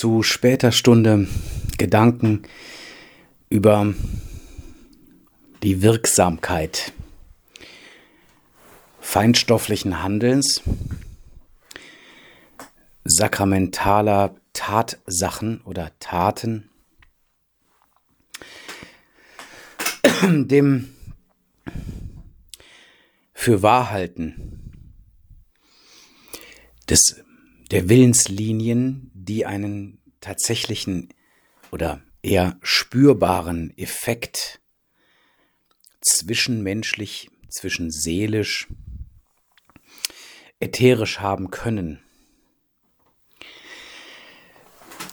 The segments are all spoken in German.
zu später Stunde Gedanken über die Wirksamkeit feinstofflichen Handelns, sakramentaler Tatsachen oder Taten, dem für Wahrhalten des, der Willenslinien, die einen tatsächlichen oder eher spürbaren Effekt zwischenmenschlich, zwischenseelisch, ätherisch haben können.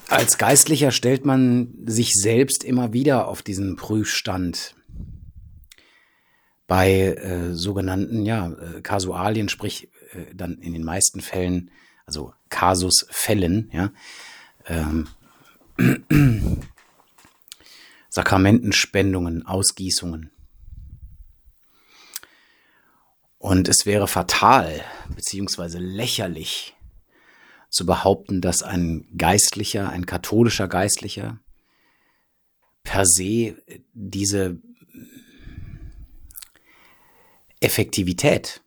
Als Geistlicher stellt man sich selbst immer wieder auf diesen Prüfstand. Bei äh, sogenannten ja, äh, Kasualien, sprich äh, dann in den meisten Fällen, also Kasusfällen, ja, ähm, Sakramentenspendungen, Ausgießungen. Und es wäre fatal beziehungsweise lächerlich zu behaupten, dass ein Geistlicher, ein katholischer Geistlicher per se diese Effektivität,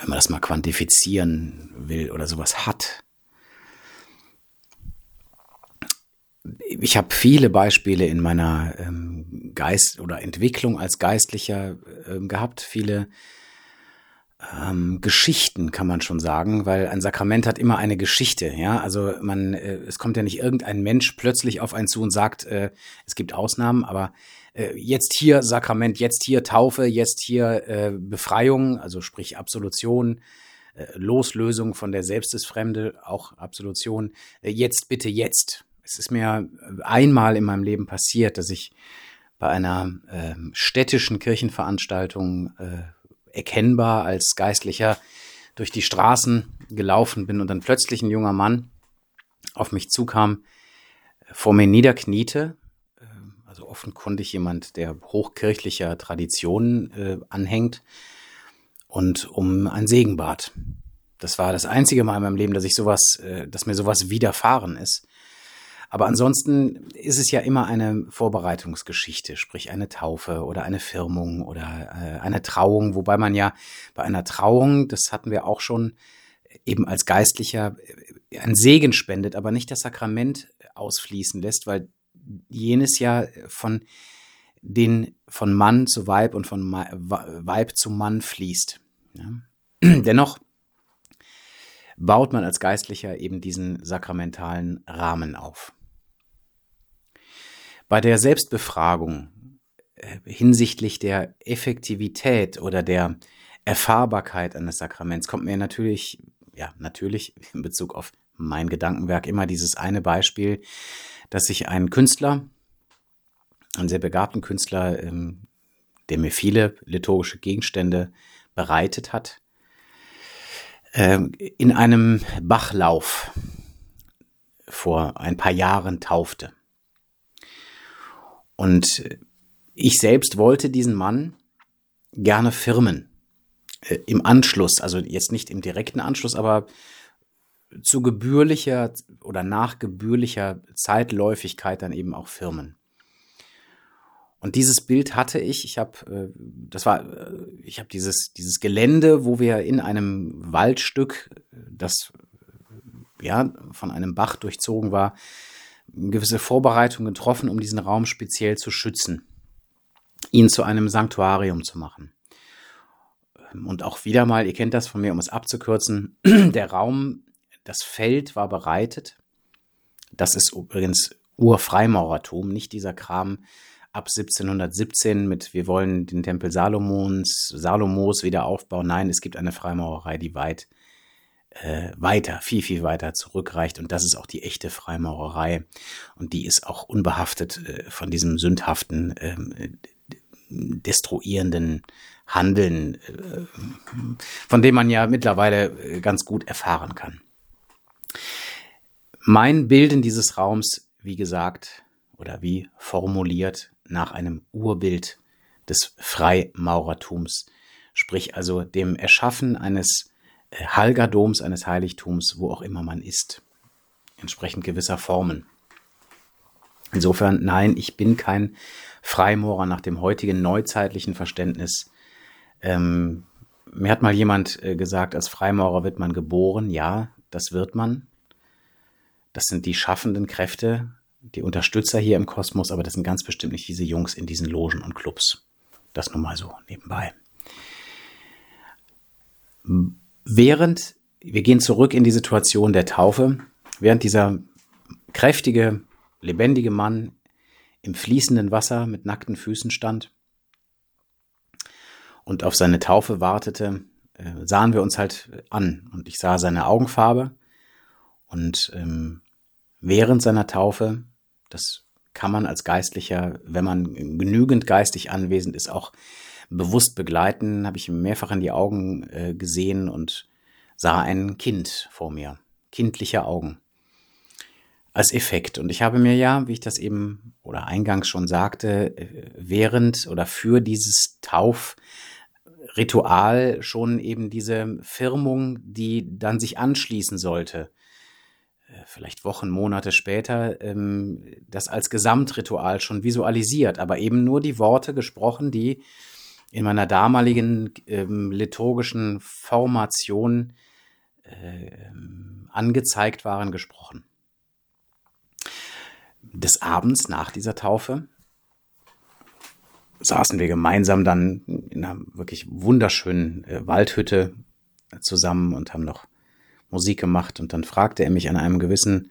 wenn man das mal quantifizieren will oder sowas hat. ich habe viele Beispiele in meiner ähm, Geist oder Entwicklung als Geistlicher ähm, gehabt, viele ähm, Geschichten kann man schon sagen, weil ein Sakrament hat immer eine Geschichte, ja. Also man, äh, es kommt ja nicht irgendein Mensch plötzlich auf einen zu und sagt, äh, es gibt Ausnahmen, aber äh, jetzt hier Sakrament, jetzt hier Taufe, jetzt hier äh, Befreiung, also sprich Absolution, äh, Loslösung von der Selbst des Fremde, auch Absolution, äh, jetzt bitte jetzt es ist mir einmal in meinem Leben passiert, dass ich bei einer äh, städtischen Kirchenveranstaltung äh, erkennbar als Geistlicher durch die Straßen gelaufen bin und dann plötzlich ein junger Mann auf mich zukam, vor mir niederkniete. Offenkundig jemand, der hochkirchlicher Traditionen äh, anhängt und um ein Segen bat. Das war das einzige Mal in meinem Leben, dass ich sowas, äh, dass mir sowas widerfahren ist. Aber ansonsten ist es ja immer eine Vorbereitungsgeschichte, sprich eine Taufe oder eine Firmung oder äh, eine Trauung, wobei man ja bei einer Trauung, das hatten wir auch schon, eben als Geistlicher äh, ein Segen spendet, aber nicht das Sakrament ausfließen lässt, weil jenes ja von den von Mann zu Weib und von Weib zu Mann fließt. Ja. Dennoch baut man als Geistlicher eben diesen sakramentalen Rahmen auf. Bei der Selbstbefragung äh, hinsichtlich der Effektivität oder der Erfahrbarkeit eines Sakraments kommt mir natürlich, ja, natürlich in Bezug auf mein Gedankenwerk immer dieses eine Beispiel, dass sich ein Künstler, einen sehr begabten Künstler, ähm, der mir viele liturgische Gegenstände bereitet hat, ähm, in einem Bachlauf vor ein paar Jahren taufte. Und ich selbst wollte diesen Mann gerne firmen. Äh, Im Anschluss, also jetzt nicht im direkten Anschluss, aber zu gebührlicher oder nach gebührlicher Zeitläufigkeit dann eben auch firmen. Und dieses Bild hatte ich. Ich habe, äh, das war, äh, ich habe dieses dieses Gelände, wo wir in einem Waldstück, das ja von einem Bach durchzogen war, gewisse Vorbereitungen getroffen, um diesen Raum speziell zu schützen, ihn zu einem Sanktuarium zu machen. Und auch wieder mal, ihr kennt das von mir, um es abzukürzen, der Raum, das Feld war bereitet. Das ist übrigens Urfreimaurertum, nicht dieser Kram ab 1717 mit wir wollen den Tempel Salomons, Salomos wieder aufbauen. Nein, es gibt eine Freimaurerei, die weit äh, weiter, viel, viel weiter zurückreicht. Und das ist auch die echte Freimaurerei. Und die ist auch unbehaftet äh, von diesem sündhaften, äh, destruierenden Handeln, äh, von dem man ja mittlerweile äh, ganz gut erfahren kann. Mein Bilden dieses Raums, wie gesagt, oder wie formuliert nach einem Urbild des Freimaurertums, sprich also dem Erschaffen eines Halgerdoms, eines Heiligtums, wo auch immer man ist. entsprechend gewisser Formen. Insofern, nein, ich bin kein Freimaurer nach dem heutigen neuzeitlichen Verständnis. Ähm, mir hat mal jemand äh, gesagt, als Freimaurer wird man geboren. Ja, das wird man. Das sind die schaffenden Kräfte, die Unterstützer hier im Kosmos, aber das sind ganz bestimmt nicht diese Jungs in diesen Logen und Clubs. Das nur mal so nebenbei. Während, wir gehen zurück in die Situation der Taufe, während dieser kräftige, lebendige Mann im fließenden Wasser mit nackten Füßen stand und auf seine Taufe wartete, äh, sahen wir uns halt an und ich sah seine Augenfarbe und ähm, während seiner Taufe, das kann man als Geistlicher, wenn man genügend geistig anwesend ist, auch bewusst begleiten, habe ich ihm mehrfach in die Augen äh, gesehen und sah ein Kind vor mir, kindliche Augen. Als Effekt. Und ich habe mir ja, wie ich das eben oder eingangs schon sagte, äh, während oder für dieses Taufritual schon eben diese Firmung, die dann sich anschließen sollte, vielleicht Wochen, Monate später, ähm, das als Gesamtritual schon visualisiert, aber eben nur die Worte gesprochen, die in meiner damaligen ähm, liturgischen Formation äh, angezeigt waren, gesprochen. Des Abends nach dieser Taufe saßen wir gemeinsam dann in einer wirklich wunderschönen äh, Waldhütte zusammen und haben noch Musik gemacht und dann fragte er mich an einem gewissen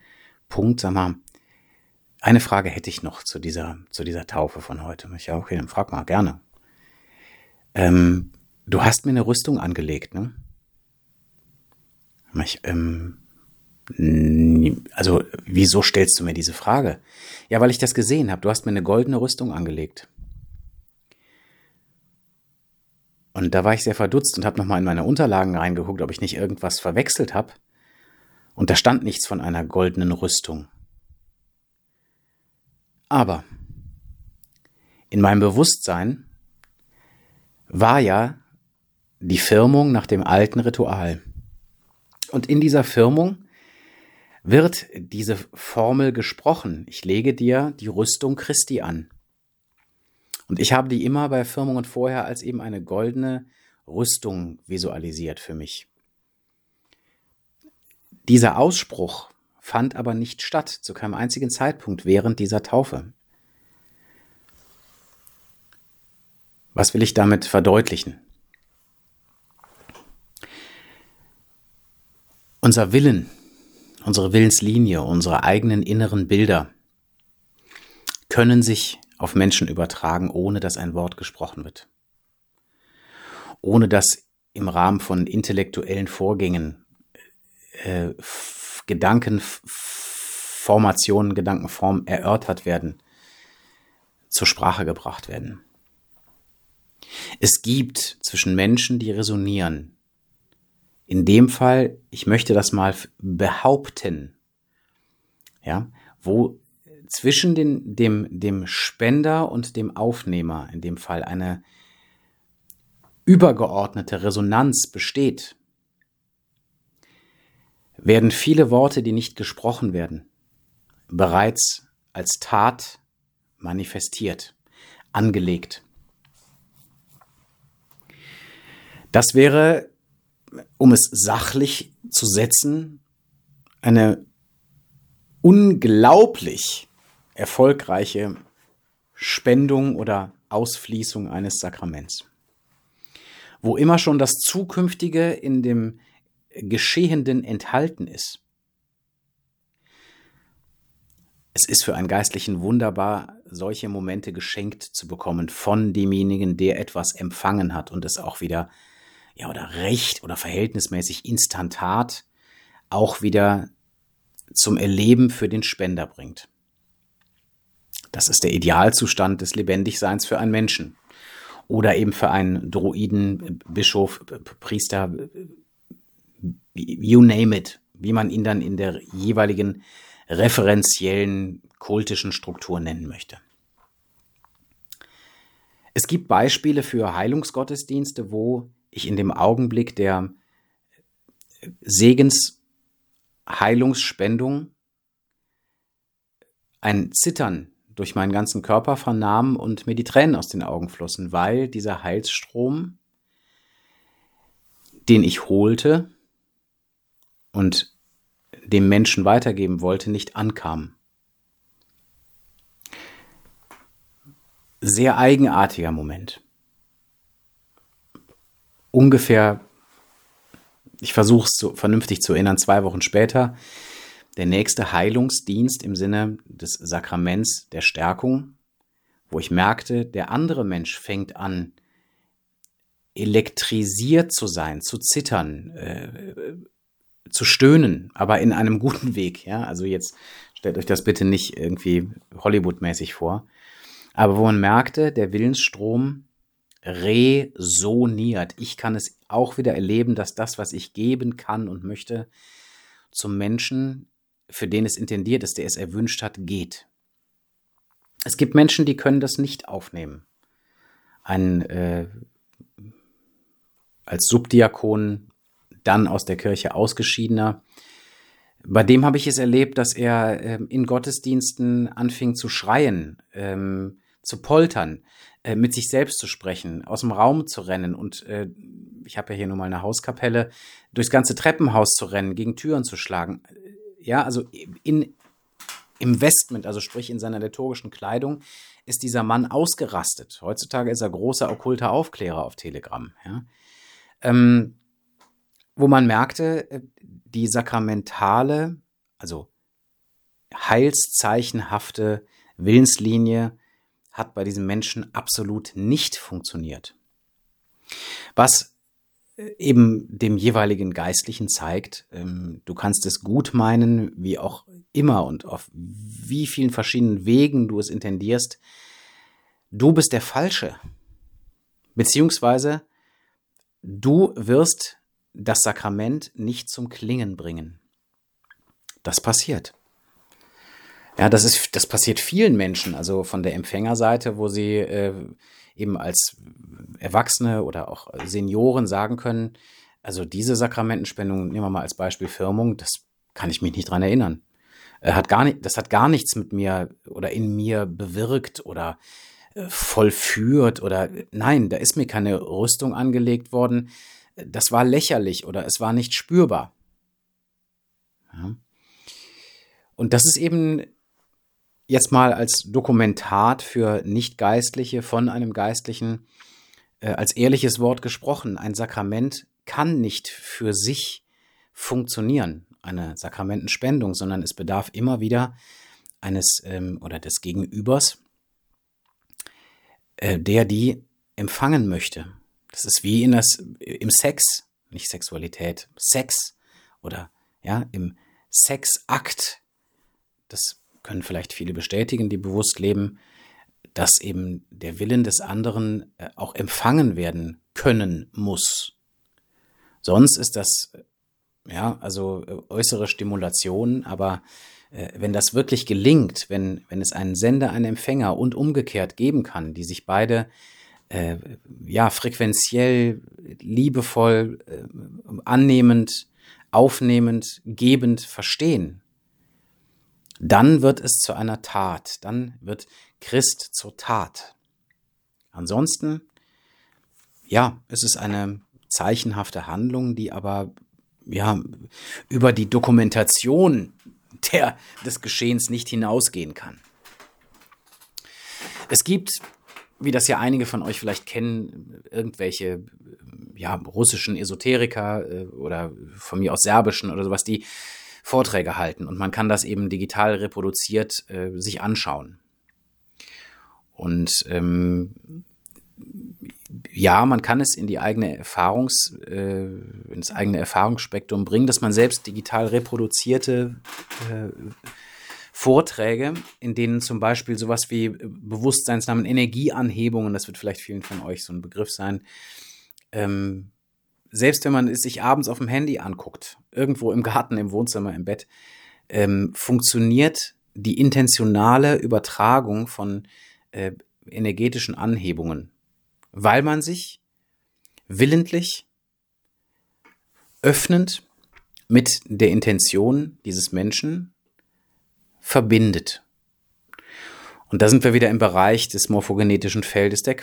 Punkt, sag mal, eine Frage hätte ich noch zu dieser, zu dieser Taufe von heute. Ich, ja, okay, dann frag mal, gerne. Ähm, du hast mir eine Rüstung angelegt, ne? Ich, ähm, also, wieso stellst du mir diese Frage? Ja, weil ich das gesehen habe. Du hast mir eine goldene Rüstung angelegt. Und da war ich sehr verdutzt und habe nochmal in meine Unterlagen reingeguckt, ob ich nicht irgendwas verwechselt habe. Und da stand nichts von einer goldenen Rüstung. Aber in meinem Bewusstsein war ja die Firmung nach dem alten Ritual. Und in dieser Firmung wird diese Formel gesprochen. Ich lege dir die Rüstung Christi an. Und ich habe die immer bei Firmungen vorher als eben eine goldene Rüstung visualisiert für mich. Dieser Ausspruch fand aber nicht statt, zu keinem einzigen Zeitpunkt während dieser Taufe. Was will ich damit verdeutlichen? Unser Willen, unsere Willenslinie, unsere eigenen inneren Bilder können sich auf Menschen übertragen, ohne dass ein Wort gesprochen wird. Ohne dass im Rahmen von intellektuellen Vorgängen äh, Gedankenformationen, Gedankenformen erörtert werden, zur Sprache gebracht werden. Es gibt zwischen Menschen, die resonieren. In dem Fall, ich möchte das mal behaupten, ja, wo zwischen den, dem, dem Spender und dem Aufnehmer in dem Fall eine übergeordnete Resonanz besteht, werden viele Worte, die nicht gesprochen werden, bereits als Tat manifestiert, angelegt. Das wäre, um es sachlich zu setzen, eine unglaublich erfolgreiche Spendung oder Ausfließung eines Sakraments. Wo immer schon das Zukünftige in dem Geschehenden enthalten ist. Es ist für einen Geistlichen wunderbar, solche Momente geschenkt zu bekommen von demjenigen, der etwas empfangen hat und es auch wieder ja, oder recht oder verhältnismäßig instantat auch wieder zum Erleben für den Spender bringt. Das ist der Idealzustand des Lebendigseins für einen Menschen. Oder eben für einen Druiden, Bischof, Priester, you name it, wie man ihn dann in der jeweiligen referenziellen kultischen Struktur nennen möchte. Es gibt Beispiele für Heilungsgottesdienste, wo ich in dem Augenblick der Segensheilungsspendung ein Zittern durch meinen ganzen Körper vernahm und mir die Tränen aus den Augen flossen, weil dieser Heilsstrom, den ich holte und dem Menschen weitergeben wollte, nicht ankam. Sehr eigenartiger Moment. Ungefähr, ich versuche es so vernünftig zu erinnern, zwei Wochen später der nächste Heilungsdienst im Sinne des Sakraments der Stärkung, wo ich merkte, der andere Mensch fängt an, elektrisiert zu sein, zu zittern, äh, zu stöhnen, aber in einem guten Weg. Ja, also jetzt stellt euch das bitte nicht irgendwie Hollywood-mäßig vor, aber wo man merkte, der Willensstrom resoniert. Ich kann es auch wieder erleben, dass das, was ich geben kann und möchte, zum Menschen für den es intendiert ist, der es erwünscht hat, geht. Es gibt Menschen, die können das nicht aufnehmen. Ein äh, als Subdiakon, dann aus der Kirche ausgeschiedener, bei dem habe ich es erlebt, dass er äh, in Gottesdiensten anfing zu schreien, ähm, zu poltern, äh, mit sich selbst zu sprechen, aus dem Raum zu rennen und äh, ich habe ja hier nun mal eine Hauskapelle, durchs ganze Treppenhaus zu rennen, gegen Türen zu schlagen. Ja, also in, im Vestment, also sprich in seiner liturgischen Kleidung, ist dieser Mann ausgerastet. Heutzutage ist er großer okkulter Aufklärer auf Telegram. Ja. Ähm, wo man merkte, äh, die sakramentale, also heilszeichenhafte Willenslinie hat bei diesem Menschen absolut nicht funktioniert. Was eben dem jeweiligen Geistlichen zeigt, ähm, du kannst es gut meinen, wie auch immer und auf wie vielen verschiedenen Wegen du es intendierst, du bist der Falsche. Beziehungsweise du wirst das Sakrament nicht zum Klingen bringen. Das passiert. Ja, das ist, das passiert vielen Menschen, also von der Empfängerseite, wo sie äh, eben als Erwachsene oder auch Senioren sagen können, also diese Sakramentenspendung, nehmen wir mal als Beispiel Firmung, das kann ich mich nicht dran erinnern. Hat gar nicht, das hat gar nichts mit mir oder in mir bewirkt oder äh, vollführt oder nein, da ist mir keine Rüstung angelegt worden. Das war lächerlich oder es war nicht spürbar. Ja. Und das ist eben jetzt mal als Dokumentat für Nichtgeistliche von einem Geistlichen äh, als ehrliches Wort gesprochen. Ein Sakrament kann nicht für sich funktionieren, eine Sakramentenspendung, sondern es bedarf immer wieder eines ähm, oder des Gegenübers, äh, der die empfangen möchte. Das ist wie in das, im Sex, nicht Sexualität, Sex oder ja, im Sexakt. Das können vielleicht viele bestätigen, die bewusst leben, dass eben der Willen des anderen äh, auch empfangen werden können muss. Sonst ist das, ja, also äh, äußere Stimulation, aber äh, wenn das wirklich gelingt, wenn, wenn es einen Sender, einen Empfänger und umgekehrt geben kann, die sich beide äh, ja frequenziell, liebevoll, äh, annehmend, aufnehmend, gebend verstehen, dann wird es zu einer Tat, dann wird Christ zur Tat. Ansonsten, ja, es ist eine zeichenhafte Handlung, die aber ja über die Dokumentation der, des Geschehens nicht hinausgehen kann. Es gibt, wie das ja einige von euch vielleicht kennen, irgendwelche ja, russischen Esoteriker äh, oder von mir aus serbischen oder sowas, die Vorträge halten und man kann das eben digital reproduziert äh, sich anschauen. Und ähm, ja, man kann es in die eigene Erfahrungs, äh, ins eigene Erfahrungsspektrum bringen, dass man selbst digital reproduzierte äh, Vorträge, in denen zum Beispiel sowas wie Bewusstseinsnamen, Energieanhebungen, das wird vielleicht vielen von euch so ein Begriff sein, ähm, selbst wenn man es sich abends auf dem Handy anguckt, irgendwo im Garten, im Wohnzimmer, im Bett, ähm, funktioniert die intentionale Übertragung von äh, energetischen Anhebungen, weil man sich willentlich öffnend mit der Intention dieses Menschen verbindet. Und da sind wir wieder im Bereich des morphogenetischen Feldes, der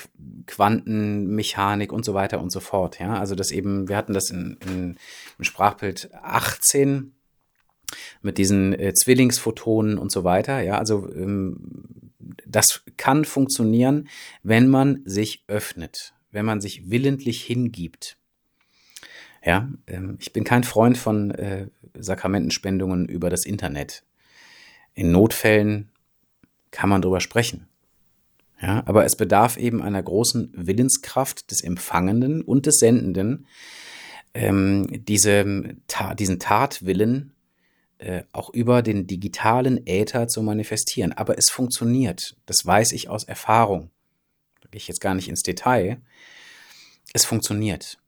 Quantenmechanik und so weiter und so fort. Ja, also das eben, wir hatten das in, in, im Sprachbild 18 mit diesen äh, Zwillingsphotonen und so weiter. Ja, also ähm, das kann funktionieren, wenn man sich öffnet, wenn man sich willentlich hingibt. Ja, ähm, ich bin kein Freund von äh, Sakramentenspendungen über das Internet. In Notfällen kann man drüber sprechen. Ja, aber es bedarf eben einer großen Willenskraft des Empfangenden und des Sendenden, ähm, diese, ta diesen Tatwillen äh, auch über den digitalen Äther zu manifestieren. Aber es funktioniert. Das weiß ich aus Erfahrung. Da gehe ich jetzt gar nicht ins Detail. Es funktioniert.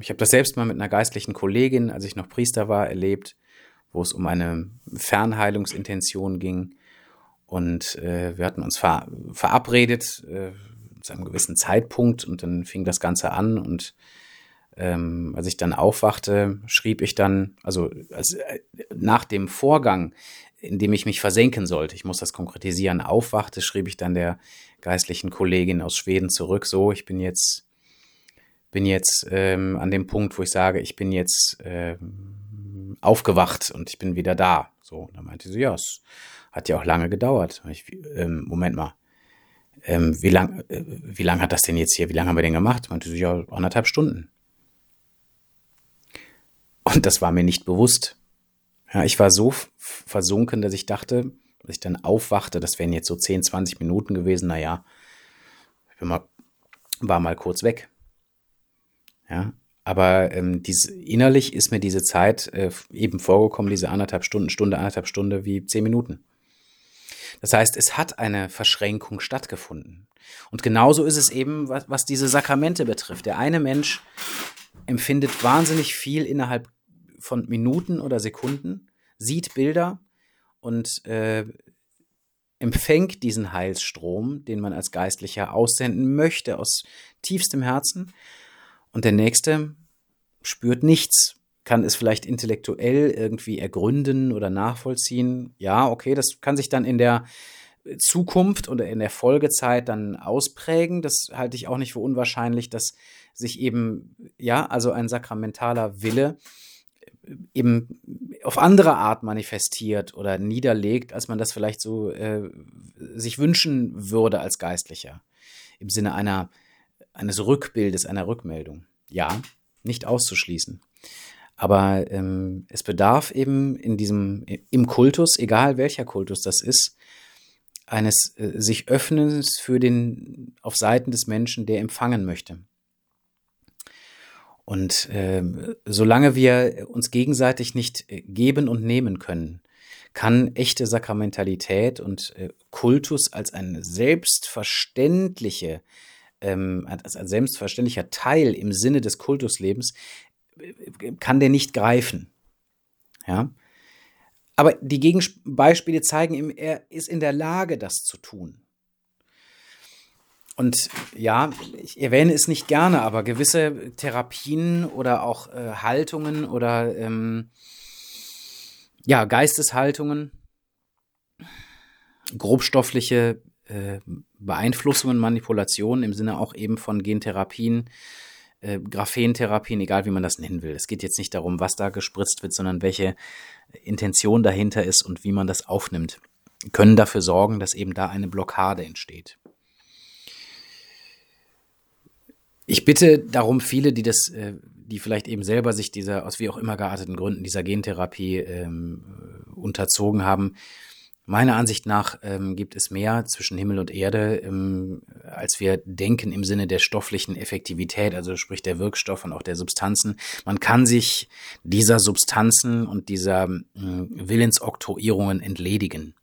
Ich habe das selbst mal mit einer geistlichen Kollegin, als ich noch Priester war, erlebt, wo es um eine Fernheilungsintention ging. Und äh, wir hatten uns ver verabredet äh, zu einem gewissen Zeitpunkt und dann fing das Ganze an und ähm, als ich dann aufwachte, schrieb ich dann, also, also äh, nach dem Vorgang, in dem ich mich versenken sollte, ich muss das konkretisieren, aufwachte, schrieb ich dann der geistlichen Kollegin aus Schweden zurück, so, ich bin jetzt, bin jetzt ähm, an dem Punkt, wo ich sage, ich bin jetzt ähm, aufgewacht und ich bin wieder da. So, dann meinte sie, ja, es hat ja auch lange gedauert. Ich, ähm, Moment mal. Ähm, wie lang, äh, wie lang hat das denn jetzt hier? Wie lange haben wir denn gemacht? Meinte sie, ja, anderthalb Stunden. Und das war mir nicht bewusst. Ja, ich war so versunken, dass ich dachte, dass ich dann aufwachte, das wären jetzt so 10, 20 Minuten gewesen. Naja, ich bin mal, war mal kurz weg. Ja, aber ähm, dies, innerlich ist mir diese Zeit äh, eben vorgekommen, diese anderthalb Stunden, Stunde, anderthalb Stunde wie zehn Minuten. Das heißt, es hat eine Verschränkung stattgefunden. Und genauso ist es eben, was, was diese Sakramente betrifft. Der eine Mensch empfindet wahnsinnig viel innerhalb von Minuten oder Sekunden, sieht Bilder und äh, empfängt diesen Heilsstrom, den man als Geistlicher aussenden möchte, aus tiefstem Herzen. Und der Nächste spürt nichts, kann es vielleicht intellektuell irgendwie ergründen oder nachvollziehen. Ja, okay, das kann sich dann in der Zukunft oder in der Folgezeit dann ausprägen. Das halte ich auch nicht für unwahrscheinlich, dass sich eben, ja, also ein sakramentaler Wille eben auf andere Art manifestiert oder niederlegt, als man das vielleicht so äh, sich wünschen würde als Geistlicher. Im Sinne einer, eines Rückbildes, einer Rückmeldung. Ja, nicht auszuschließen. Aber ähm, es bedarf eben in diesem, im Kultus, egal welcher Kultus das ist, eines äh, sich Öffnens für den, auf Seiten des Menschen, der empfangen möchte. Und äh, solange wir uns gegenseitig nicht äh, geben und nehmen können, kann echte Sakramentalität und äh, Kultus als eine selbstverständliche, ähm, als ein selbstverständlicher Teil im Sinne des Kultuslebens kann der nicht greifen. Ja. Aber die Gegenbeispiele zeigen ihm, er ist in der Lage, das zu tun. Und ja, ich erwähne es nicht gerne, aber gewisse Therapien oder auch äh, Haltungen oder ähm, ja, Geisteshaltungen, grobstoffliche äh, Beeinflussungen, Manipulationen im Sinne auch eben von Gentherapien, äh, Graphentherapien, egal wie man das nennen will. Es geht jetzt nicht darum, was da gespritzt wird, sondern welche Intention dahinter ist und wie man das aufnimmt, können dafür sorgen, dass eben da eine Blockade entsteht. Ich bitte darum viele, die das, äh, die vielleicht eben selber sich dieser, aus wie auch immer gearteten Gründen, dieser Gentherapie ähm, unterzogen haben, Meiner Ansicht nach ähm, gibt es mehr zwischen Himmel und Erde, ähm, als wir denken im Sinne der stofflichen Effektivität, also sprich der Wirkstoff und auch der Substanzen. Man kann sich dieser Substanzen und dieser äh, Willensoktroyierungen entledigen.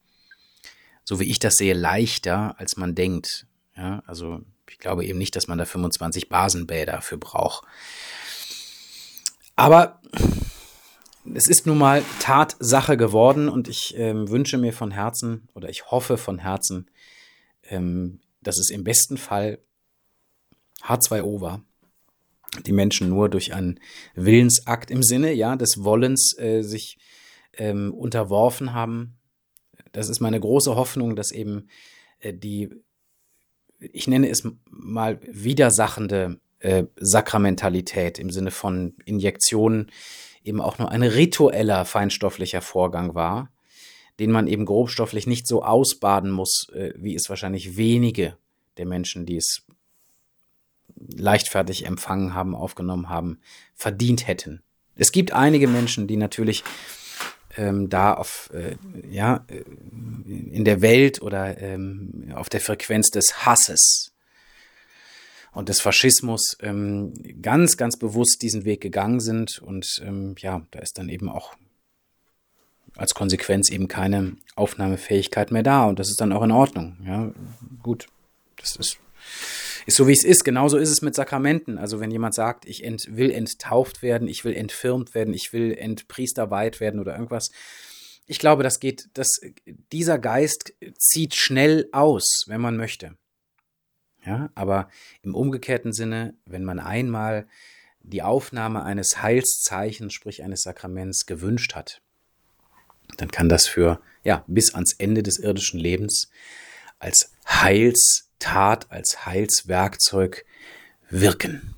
So wie ich das sehe, leichter, als man denkt. Ja, also ich glaube eben nicht, dass man da 25 Basenbäder für braucht. Aber es ist nun mal Tatsache geworden und ich ähm, wünsche mir von Herzen oder ich hoffe von Herzen, ähm, dass es im besten Fall H2O war. Die Menschen nur durch einen Willensakt im Sinne, ja, des Wollens äh, sich ähm, unterworfen haben, das ist meine große Hoffnung, dass eben äh, die, ich nenne es mal widersachende äh, Sakramentalität im Sinne von Injektionen eben auch nur ein ritueller feinstofflicher Vorgang war, den man eben grobstofflich nicht so ausbaden muss, äh, wie es wahrscheinlich wenige der Menschen, die es leichtfertig empfangen haben, aufgenommen haben, verdient hätten. Es gibt einige Menschen, die natürlich ähm, da auf, äh, ja, äh, in der Welt oder ähm, auf der Frequenz des Hasses und des Faschismus ähm, ganz, ganz bewusst diesen Weg gegangen sind. Und ähm, ja, da ist dann eben auch als Konsequenz eben keine Aufnahmefähigkeit mehr da. Und das ist dann auch in Ordnung. Ja, gut, das ist ist so wie es ist. Genauso ist es mit Sakramenten. Also wenn jemand sagt, ich ent, will enttauft werden, ich will entfirmt werden, ich will entpriesterweiht werden oder irgendwas. Ich glaube, das geht, das, dieser Geist zieht schnell aus, wenn man möchte. Ja, aber im umgekehrten Sinne, wenn man einmal die Aufnahme eines Heilszeichens, sprich eines Sakraments gewünscht hat, dann kann das für, ja, bis ans Ende des irdischen Lebens als Heils Tat als Heilswerkzeug wirken.